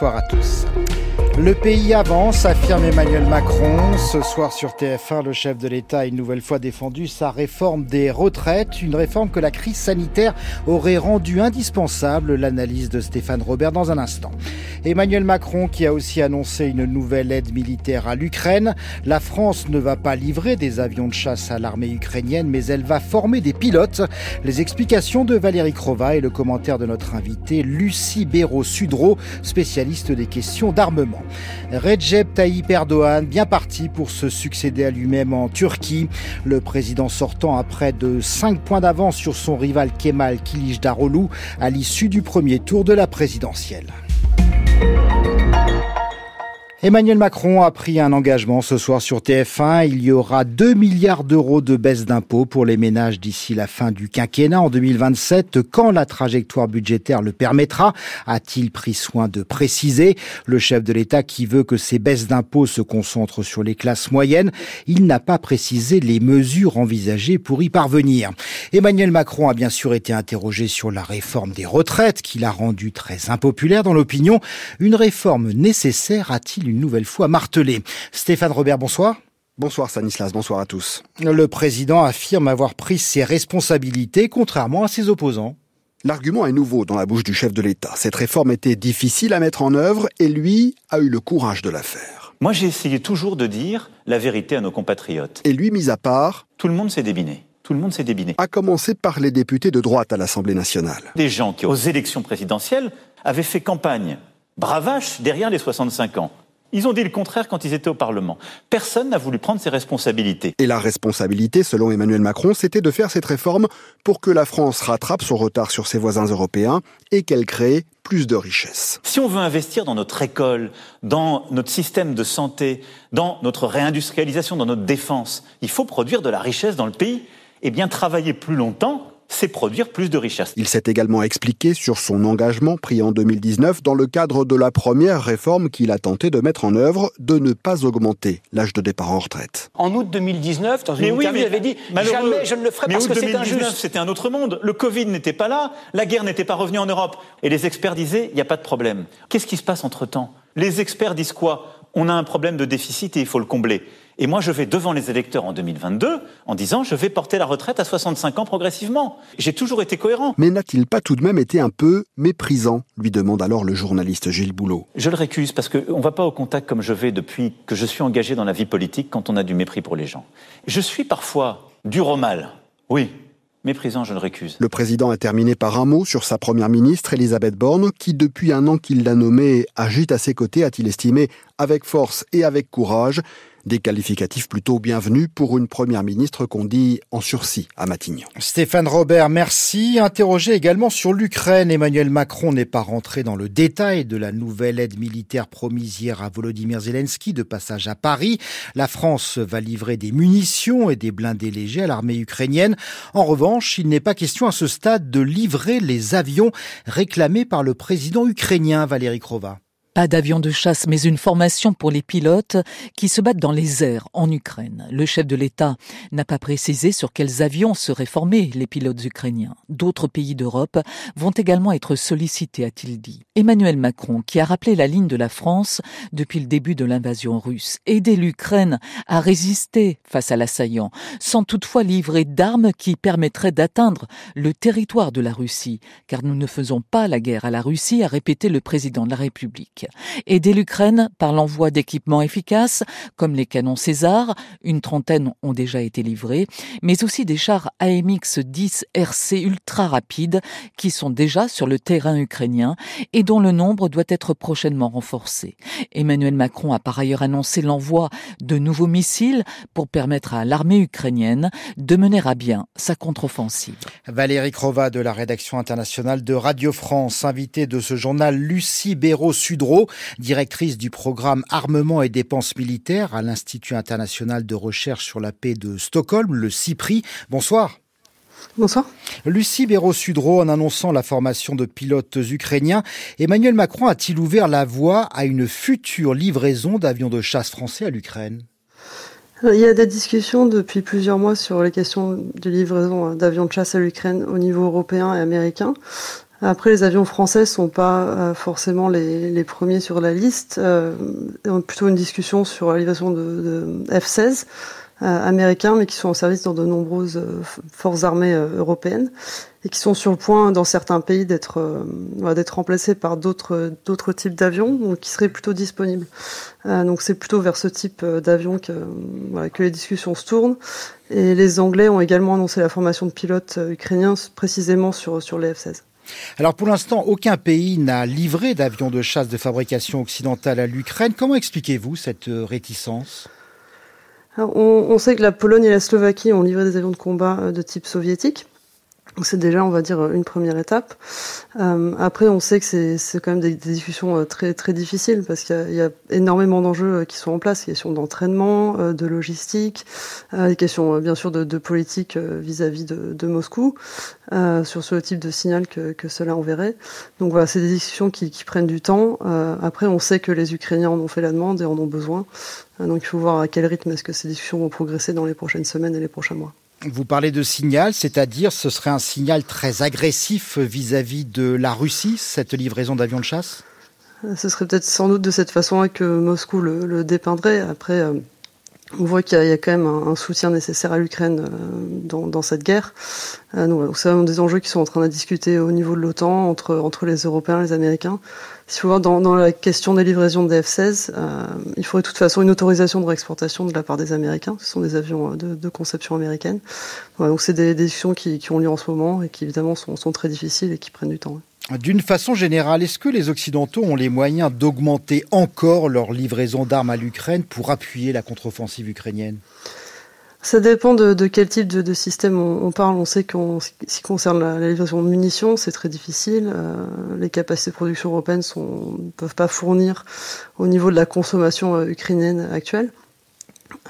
Bonsoir à tous. Le pays avance, affirme Emmanuel Macron. Ce soir sur TF1, le chef de l'État a une nouvelle fois défendu sa réforme des retraites, une réforme que la crise sanitaire aurait rendue indispensable. L'analyse de Stéphane Robert dans un instant. Emmanuel Macron qui a aussi annoncé une nouvelle aide militaire à l'Ukraine. La France ne va pas livrer des avions de chasse à l'armée ukrainienne, mais elle va former des pilotes. Les explications de Valérie Crova et le commentaire de notre invité Lucie Béraud-Sudreau, spécialiste des questions d'armement. Recep Tayyip Erdogan, bien parti pour se succéder à lui-même en Turquie. Le président sortant a près de 5 points d'avance sur son rival Kemal Kılıçdaroğlu à l'issue du premier tour de la présidentielle. Emmanuel Macron a pris un engagement ce soir sur TF1. Il y aura 2 milliards d'euros de baisse d'impôts pour les ménages d'ici la fin du quinquennat en 2027, quand la trajectoire budgétaire le permettra, a-t-il pris soin de préciser. Le chef de l'État qui veut que ces baisses d'impôts se concentrent sur les classes moyennes, il n'a pas précisé les mesures envisagées pour y parvenir. Emmanuel Macron a bien sûr été interrogé sur la réforme des retraites qu'il a rendue très impopulaire dans l'opinion. Une réforme nécessaire a-t-il nouvelle fois martelé. Stéphane Robert, bonsoir. Bonsoir Stanislas, bonsoir à tous. Le président affirme avoir pris ses responsabilités contrairement à ses opposants. L'argument est nouveau dans la bouche du chef de l'État. Cette réforme était difficile à mettre en œuvre et lui a eu le courage de la faire. Moi j'ai essayé toujours de dire la vérité à nos compatriotes. Et lui, mis à part, tout le monde s'est débiné. Tout le monde s'est débiné. À commencer par les députés de droite à l'Assemblée nationale. Des gens qui, aux élections présidentielles, avaient fait campagne bravache derrière les 65 ans. Ils ont dit le contraire quand ils étaient au Parlement. Personne n'a voulu prendre ses responsabilités. Et la responsabilité, selon Emmanuel Macron, c'était de faire cette réforme pour que la France rattrape son retard sur ses voisins européens et qu'elle crée plus de richesses. Si on veut investir dans notre école, dans notre système de santé, dans notre réindustrialisation, dans notre défense, il faut produire de la richesse dans le pays et bien travailler plus longtemps c'est produire plus de richesses. Il s'est également expliqué sur son engagement pris en 2019 dans le cadre de la première réforme qu'il a tenté de mettre en œuvre de ne pas augmenter l'âge de départ en retraite. En août 2019, dans une interview, il avait dit jamais je ne le ferai parce que c'est injuste. C'était un autre monde. Le Covid n'était pas là, la guerre n'était pas revenue en Europe, et les experts disaient il n'y a pas de problème. Qu'est-ce qui se passe entre temps Les experts disent quoi? On a un problème de déficit et il faut le combler. Et moi, je vais devant les électeurs en 2022 en disant je vais porter la retraite à 65 ans progressivement. J'ai toujours été cohérent. Mais n'a-t-il pas tout de même été un peu méprisant lui demande alors le journaliste Gilles Boulot. Je le récuse parce qu'on ne va pas au contact comme je vais depuis que je suis engagé dans la vie politique quand on a du mépris pour les gens. Je suis parfois dur au mal. Oui, Je le récuse. Le président a terminé par un mot sur sa première ministre, Elisabeth Borne, qui, depuis un an qu'il l'a nommée, agite à ses côtés, a-t-il estimé, avec force et avec courage. Des qualificatifs plutôt bienvenus pour une première ministre qu'on dit en sursis à Matignon. Stéphane Robert, merci. Interrogé également sur l'Ukraine, Emmanuel Macron n'est pas rentré dans le détail de la nouvelle aide militaire promise hier à Volodymyr Zelensky de passage à Paris. La France va livrer des munitions et des blindés légers à l'armée ukrainienne. En revanche, il n'est pas question à ce stade de livrer les avions réclamés par le président ukrainien Valéry Krova. Pas d'avion de chasse, mais une formation pour les pilotes qui se battent dans les airs en Ukraine. Le chef de l'État n'a pas précisé sur quels avions seraient formés les pilotes ukrainiens. D'autres pays d'Europe vont également être sollicités, a-t-il dit. Emmanuel Macron, qui a rappelé la ligne de la France depuis le début de l'invasion russe, aider l'Ukraine à résister face à l'assaillant, sans toutefois livrer d'armes qui permettraient d'atteindre le territoire de la Russie, car nous ne faisons pas la guerre à la Russie, a répété le président de la République. Aider l'Ukraine par l'envoi d'équipements efficaces comme les canons César, une trentaine ont déjà été livrés, mais aussi des chars AMX-10 RC ultra rapides qui sont déjà sur le terrain ukrainien et dont le nombre doit être prochainement renforcé. Emmanuel Macron a par ailleurs annoncé l'envoi de nouveaux missiles pour permettre à l'armée ukrainienne de mener à bien sa contre-offensive. Valérie Crova de la rédaction internationale de Radio France, invitée de ce journal Lucie Directrice du programme Armement et dépenses militaires à l'Institut international de recherche sur la paix de Stockholm, le CIPRI. Bonsoir. Bonsoir. Lucie Béraud-Sudreau, en annonçant la formation de pilotes ukrainiens, Emmanuel Macron a-t-il ouvert la voie à une future livraison d'avions de chasse français à l'Ukraine? Il y a des discussions depuis plusieurs mois sur les questions de livraison d'avions de chasse à l'Ukraine au niveau européen et américain. Après, les avions français sont pas forcément les, les, premiers sur la liste. Euh, plutôt une discussion sur la livraison de, de F-16 américains, mais qui sont en service dans de nombreuses forces armées européennes et qui sont sur le point, dans certains pays, d'être euh, d'être remplacés par d'autres d'autres types d'avions, qui seraient plutôt disponibles. Euh, donc c'est plutôt vers ce type euh, d'avion que voilà, que les discussions se tournent. Et les Anglais ont également annoncé la formation de pilotes ukrainiens précisément sur sur les F-16. Alors pour l'instant, aucun pays n'a livré d'avions de chasse de fabrication occidentale à l'Ukraine. Comment expliquez-vous cette réticence? On, on, sait que la Pologne et la Slovaquie ont livré des avions de combat de type soviétique c'est déjà, on va dire, une première étape. Euh, après, on sait que c'est quand même des, discussions euh, très très difficiles parce qu'il y, a énormément d'enjeux euh, qui sont en place, questions d'entraînement, de logistique, des questions bien sûr de, politique vis-à-vis de, Moscou sur ce type de signal que, cela enverrait. Donc voilà, c'est des discussions qui, qui, prennent du temps. après, on sait que les Ukrainiens en ont fait la demande et en ont besoin. donc il faut voir à quel rythme est-ce que ces discussions vont progresser dans les prochaines semaines et les prochains mois. Vous parlez de signal, c'est-à-dire ce serait un signal très agressif vis-à-vis de la Russie, cette livraison d'avions de chasse? Ce serait peut-être sans doute de cette façon que Moscou le, dépeindrait. Après, euh, on voit qu'il y, a quand même un, soutien nécessaire à l'Ukraine euh, dans, cette guerre. Euh, c'est un des enjeux qui sont en train de discuter au niveau de l'OTAN entre, entre les Européens et les Américains. S'il faut voir dans, dans, la question des livraisons de F-16, euh, il faudrait de toute façon une autorisation de réexportation de la part des Américains. Ce sont des avions de, de conception américaine. donc c'est des, discussions qui, qui, ont lieu en ce moment et qui évidemment sont, sont très difficiles et qui prennent du temps. D'une façon générale, est-ce que les Occidentaux ont les moyens d'augmenter encore leur livraison d'armes à l'Ukraine pour appuyer la contre-offensive ukrainienne? Ça dépend de, quel type de, système on, parle. On sait qu'en ce qui concerne la, livraison de munitions, c'est très difficile. Euh, les capacités de production européennes ne peuvent pas fournir au niveau de la consommation euh, ukrainienne actuelle.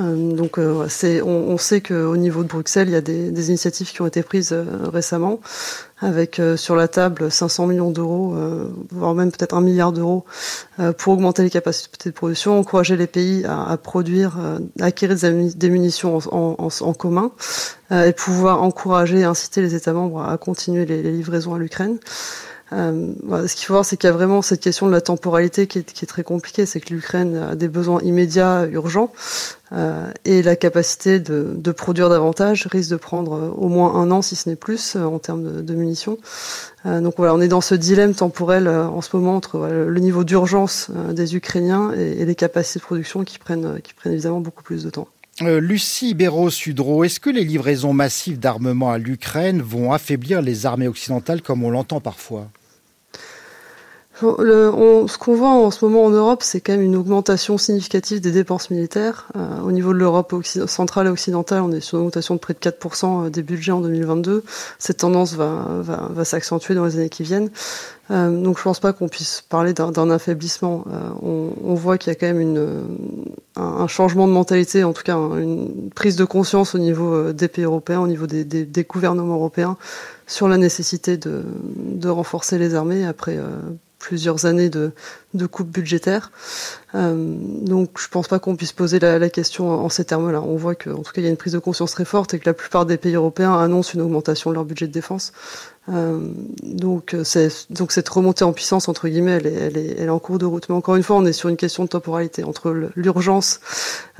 Euh, donc euh, on, sait qu'au niveau de Bruxelles, il y a des, initiatives qui ont été prises euh, récemment, avec sur la table 500 millions d'euros, voire même peut-être un milliard d'euros, pour augmenter les capacités de production, encourager les pays à, produire, acquérir des munitions en, en, en commun, et pouvoir encourager et inciter les États membres à continuer les livraisons à l'Ukraine. Euh, ce qu'il faut voir, c'est qu'il y a vraiment cette question de la temporalité qui est, très compliquée. C'est que l'Ukraine a des besoins immédiats, urgents, euh, et la capacité de, produire davantage risque de prendre au moins un an, si ce n'est plus, euh, en termes de, munitions. Euh, donc voilà, on est dans ce dilemme temporel euh, en ce moment entre le niveau d'urgence des Ukrainiens et, les capacités de production qui prennent, qui prennent évidemment beaucoup plus de temps. Lucie Béraud-Sudreau, est-ce que les livraisons massives d'armement à l'Ukraine vont affaiblir les armées occidentales comme on l'entend parfois? Ce qu'on voit en ce moment en Europe, c'est quand même une augmentation significative des dépenses militaires. Euh, au niveau de l'Europe centrale et occidentale, on est sur une augmentation de près de 4% euh, des budgets en 2022. Cette tendance va, va, va s'accentuer dans les années qui viennent. Euh, donc je pense pas qu'on puisse parler d'un affaiblissement. Euh, on, on, voit qu'il y a quand même une, un, changement de mentalité, en tout cas une prise de conscience au niveau euh, des pays européens, au niveau des, des, des gouvernements européens, sur la nécessité de, de renforcer les armées après plusieurs années de, coupes budgétaires. Euh, donc je pense pas qu'on puisse poser la, la question en ces termes-là. On voit qu'en tout cas il y a une prise de conscience très forte et que la plupart des pays européens annoncent une augmentation de leur budget de défense. Euh, donc, donc cette remontée en puissance entre guillemets, elle est, en cours de route. Mais encore une fois, on est sur une question de temporalité entre l'urgence,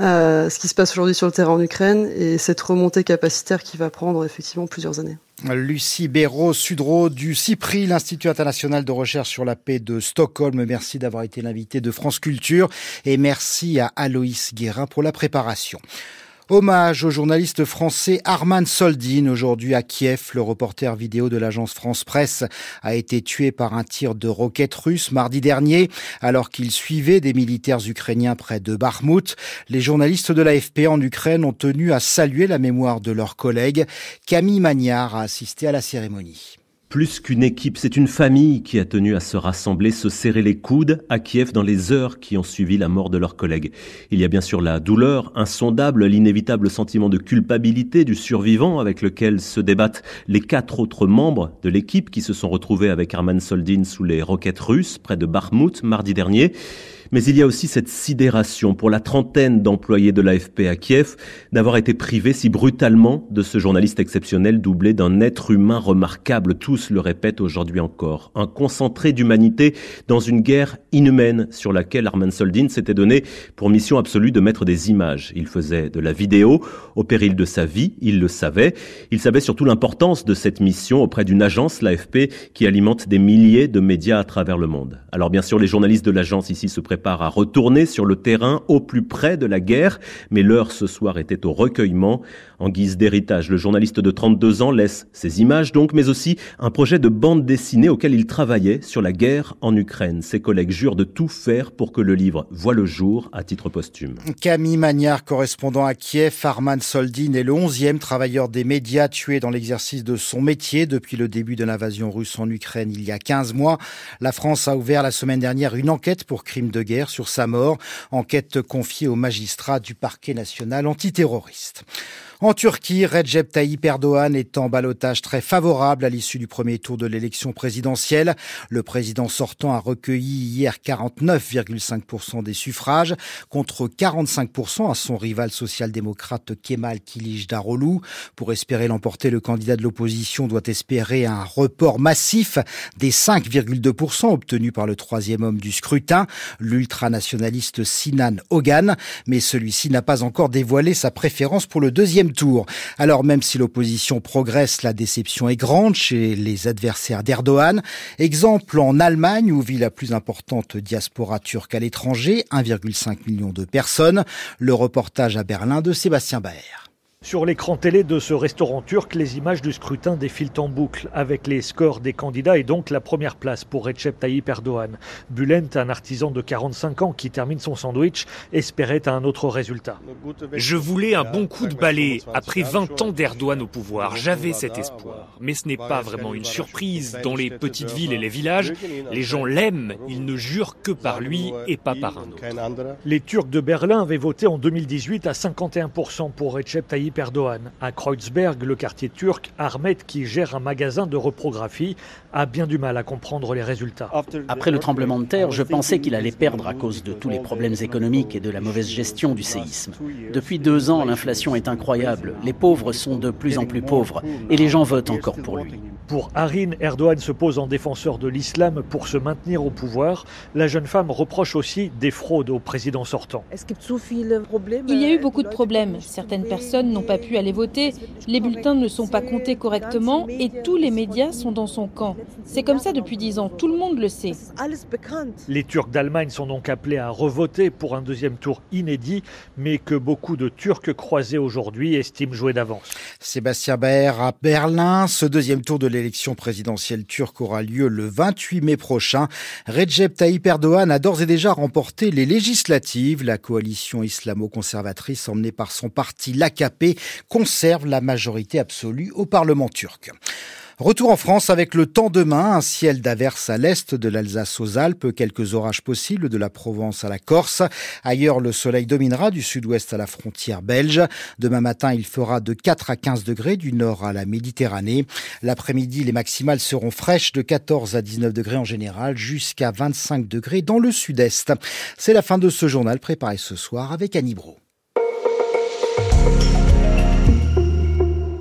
euh, ce qui se passe aujourd'hui sur le terrain en Ukraine, et cette remontée capacitaire qui va prendre effectivement plusieurs années. Lucie Béraud, Sudreau du CIPRI, l'Institut international de recherche sur la paix de Stockholm. Merci d'avoir été l'invité de France Culture et merci à Aloïs Guérin pour la préparation. Hommage au journaliste français Arman Soldin. Aujourd'hui à Kiev, le reporter vidéo de l'agence France Presse a été tué par un tir de roquette russe mardi dernier alors qu'il suivait des militaires ukrainiens près de Bakhmut. Les journalistes de l'AFP en Ukraine ont tenu à saluer la mémoire de leurs collègues. Camille Magnard a assisté à la cérémonie. Plus qu'une équipe, c'est une famille qui a tenu à se rassembler, se serrer les coudes à Kiev dans les heures qui ont suivi la mort de leurs collègues. Il y a bien sûr la douleur insondable, l'inévitable sentiment de culpabilité du survivant avec lequel se débattent les quatre autres membres de l'équipe qui se sont retrouvés avec Arman Soldin sous les roquettes russes près de Bakhmut mardi dernier. Mais il y a aussi cette sidération pour la trentaine d'employés de l'AFP à Kiev d'avoir été privés si brutalement de ce journaliste exceptionnel doublé d'un être humain remarquable. Tous le répètent aujourd'hui encore. Un concentré d'humanité dans une guerre inhumaine sur laquelle Arman Soldin s'était donné pour mission absolue de mettre des images. Il faisait de la vidéo au péril de sa vie, il le savait. Il savait surtout l'importance de cette mission auprès d'une agence, l'AFP, qui alimente des milliers de médias à travers le monde. Alors bien sûr, les journalistes de l'agence ici se préparent à retourner sur le terrain au plus près de la guerre, mais l'heure ce soir était au recueillement. En guise d'héritage, le journaliste de 32 ans laisse ses images donc, mais aussi un projet de bande dessinée auquel il travaillait sur la guerre en Ukraine. Ses collègues jurent de tout faire pour que le livre voit le jour à titre posthume. Camille Magnard, correspondant à Kiev, Arman Soldin est le 11e travailleur des médias tué dans l'exercice de son métier depuis le début de l'invasion russe en Ukraine il y a 15 mois. La France a ouvert la semaine dernière une enquête pour crime de sur sa mort, enquête confiée au magistrat du parquet national antiterroriste. En Turquie, Recep Tayyip Erdogan est en balotage très favorable à l'issue du premier tour de l'élection présidentielle. Le président sortant a recueilli hier 49,5% des suffrages contre 45% à son rival social-démocrate Kemal Kılıçdaroğlu. Pour espérer l'emporter, le candidat de l'opposition doit espérer un report massif des 5,2% obtenus par le troisième homme du scrutin, l'ultranationaliste Sinan Ogan. Mais celui-ci n'a pas encore dévoilé sa préférence pour le deuxième Alors même si l'opposition progresse, la déception est grande chez les adversaires d'Erdogan. Exemple en Allemagne où vit la plus importante diaspora turque à l'étranger, 1,5 million de personnes. Le reportage à Berlin de Sébastien Baer. Sur l'écran télé de ce restaurant turc, les images du scrutin défilent en boucle avec les scores des candidats et donc la première place pour Recep Tayyip Erdogan. Bülent, un artisan de 45 ans qui termine son sandwich, espérait un autre résultat. Je voulais un bon coup de balai. Après 20 ans d'Erdogan au pouvoir, j'avais cet espoir. Mais ce n'est pas vraiment une surprise. Dans les petites villes et les villages, les gens l'aiment. Ils ne jurent que par lui et pas par un autre. Les Turcs de Berlin avaient voté en 2018 à 51% pour Recep Tayyip Erdogan. À Kreuzberg, le quartier turc, Ahmed, qui gère un magasin de reprographie, a bien du mal à comprendre les résultats. Après le tremblement de terre, je pensais qu'il allait perdre à cause de tous les problèmes économiques et de la mauvaise gestion du séisme. Depuis deux ans, l'inflation est incroyable. Les pauvres sont de plus en plus pauvres et les gens votent encore pour lui. Pour Arin, Erdogan se pose en défenseur de l'islam pour se maintenir au pouvoir. La jeune femme reproche aussi des fraudes au président sortant. Il y a eu beaucoup de problèmes. Certaines personnes n'ont pas pu aller voter, les bulletins ne sont pas comptés correctement et tous les médias sont dans son camp. C'est comme ça depuis dix ans, tout le monde le sait. Les Turcs d'Allemagne sont donc appelés à revoter pour un deuxième tour inédit, mais que beaucoup de Turcs croisés aujourd'hui estiment jouer d'avance. Sébastien Baer à Berlin, ce deuxième tour de l'élection présidentielle turque aura lieu le 28 mai prochain. Recep Tayyip Erdogan a d'ores et déjà remporté les législatives. La coalition islamo-conservatrice emmenée par son parti l'AKP conserve la majorité absolue au Parlement turc. Retour en France avec le temps demain, un ciel d'averse à l'est de l'Alsace aux Alpes, quelques orages possibles de la Provence à la Corse. Ailleurs, le soleil dominera du sud-ouest à la frontière belge. Demain matin, il fera de 4 à 15 degrés du nord à la Méditerranée. L'après-midi, les maximales seront fraîches de 14 à 19 degrés en général, jusqu'à 25 degrés dans le sud-est. C'est la fin de ce journal préparé ce soir avec Annie Bro.